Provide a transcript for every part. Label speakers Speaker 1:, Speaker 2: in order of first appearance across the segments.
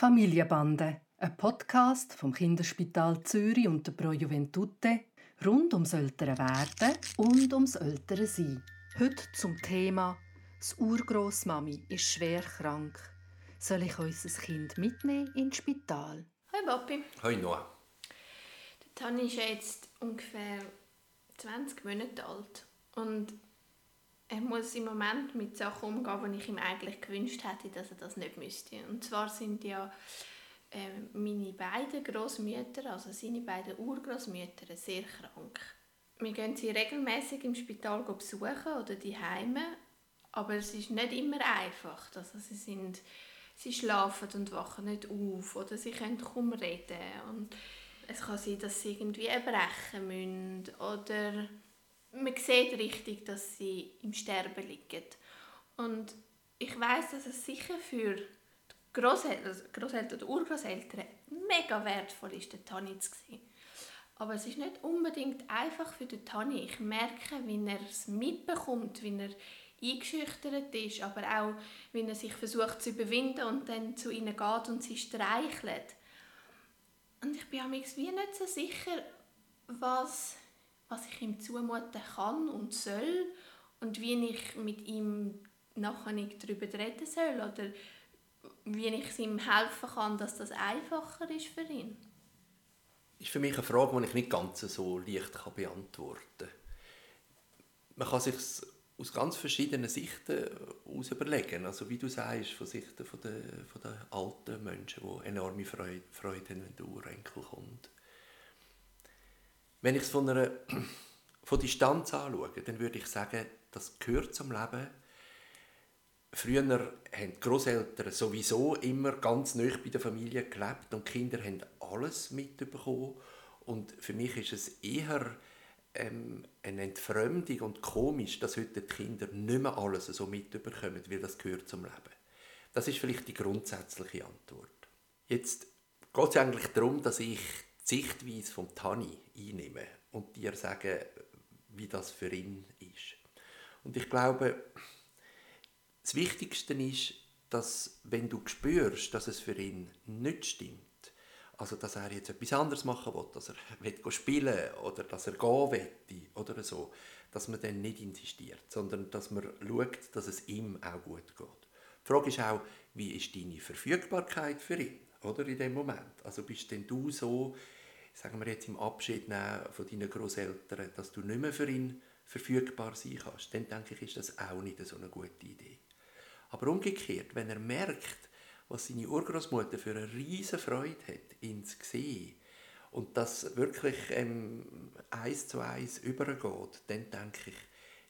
Speaker 1: Familienbande, ein Podcast vom Kinderspital Zürich und der Pro Juventute rund ums ältere Werden und ums ältere Sein. Heute zum Thema «Das Urgroßmami ist schwer krank. Soll ich unser Kind mitnehmen ins Spital?»
Speaker 2: Hi Papi.
Speaker 3: Hi Noah.
Speaker 2: Der Tani ist jetzt ungefähr 20 Monate alt und er muss im Moment mit Sachen umgehen, die ich ihm eigentlich gewünscht hätte, dass er das nicht müsste. Und zwar sind ja äh, meine beiden Großmütter, also seine beiden Urgroßmütter, sehr krank. Wir gehen sie regelmäßig im Spital besuchen oder die Heime, aber es ist nicht immer einfach. Also sie sind, sie schlafen und wachen nicht auf oder sie können kaum reden und es kann sein, dass sie irgendwie erbrechen müssen oder man sieht richtig, dass sie im Sterben liegen. Und ich weiß, dass es sicher für die Grosseltern, also oder Urgroßeltern mega wertvoll ist, den Tani zu sehen. Aber es ist nicht unbedingt einfach für den Tani. Ich merke, wie er es mitbekommt, wie er eingeschüchtert ist, aber auch, wie er sich versucht zu überwinden und dann zu ihnen geht und sie streichelt. Und ich bin mir wie nicht so sicher, was was ich ihm zumuten kann und soll und wie ich mit ihm nachher nicht darüber reden soll oder wie ich ihm helfen kann, dass das einfacher ist für ihn.
Speaker 3: Das ist für mich eine Frage, die ich nicht ganz so leicht beantworten kann. Man kann sich aus ganz verschiedenen Sichten aus überlegen. Also wie du sagst, von Sichten von der, von der alten Menschen, die enorme Freude, Freude haben, wenn der Urenkel kommt. Wenn ich es von einer von Distanz anschaue, dann würde ich sagen, das gehört zum Leben. Früher haben Großeltern sowieso immer ganz nah bei der Familie gelebt und die Kinder haben alles mitbekommen. Und für mich ist es eher ähm, eine Entfremdung und komisch, dass heute die Kinder nicht mehr alles so mitbekommen, weil das gehört zum Leben. Das ist vielleicht die grundsätzliche Antwort. Jetzt geht es eigentlich darum, dass ich Sichtweise von Tani einnehme und dir sage, wie das für ihn ist. Und ich glaube, das Wichtigste ist, dass wenn du spürst, dass es für ihn nicht stimmt, also dass er jetzt etwas anderes machen will, dass er will spielen oder dass er gehen will oder so, dass man dann nicht insistiert, sondern dass man schaut, dass es ihm auch gut geht. Die Frage ist auch, wie ist deine Verfügbarkeit für ihn oder in dem Moment? Also bist denn du so sagen wir jetzt im Abschied von deinen Großeltern, dass du nicht mehr für ihn verfügbar sein kannst, dann denke ich, ist das auch nicht so eine gute Idee. Aber umgekehrt, wenn er merkt, was seine Urgroßmutter für eine riesige Freude hat, ihn zu sehen, und das wirklich ähm, eins zu eins übergeht, dann denke ich,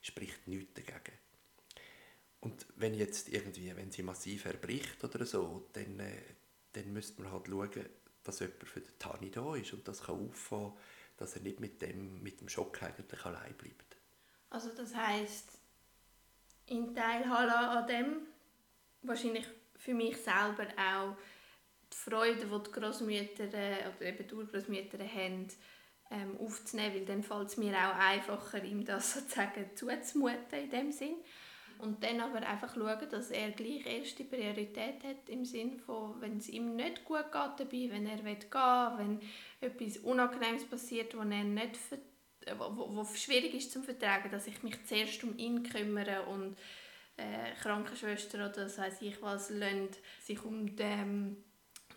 Speaker 3: spricht nichts dagegen. Und wenn jetzt irgendwie, wenn sie massiv erbricht oder so, dann, äh, dann müsste man halt schauen, dass jemand für den Tani da ist und das kann auffangen, dass er nicht mit dem, mit dem Schock eigentlich allein bleibt.
Speaker 2: Also das heißt in Teilhabe an dem wahrscheinlich für mich selber auch die Freude, die die Großmütter oder eben die Urgroßmütter haben, ähm, aufzunehmen, weil dann fällt es mir auch einfacher, ihm das sozusagen zuzumuten in dem Sinn. Und dann aber einfach schauen, dass er gleich erste Priorität hat im Sinne von, wenn es ihm nicht gut geht dabei, wenn er will gehen wenn etwas Unangenehmes passiert, wo er nicht wo, wo schwierig ist zu vertragen, dass ich mich zuerst um ihn kümmere und äh, Krankenschwester oder das heißt ich was lönt sich um den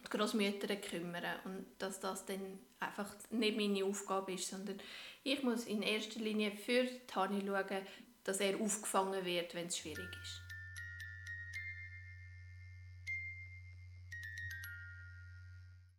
Speaker 2: die Großmütter kümmern und dass das dann einfach nicht meine Aufgabe ist, sondern ich muss in erster Linie für Tani schauen, dass er aufgefangen wird, wenn es schwierig ist.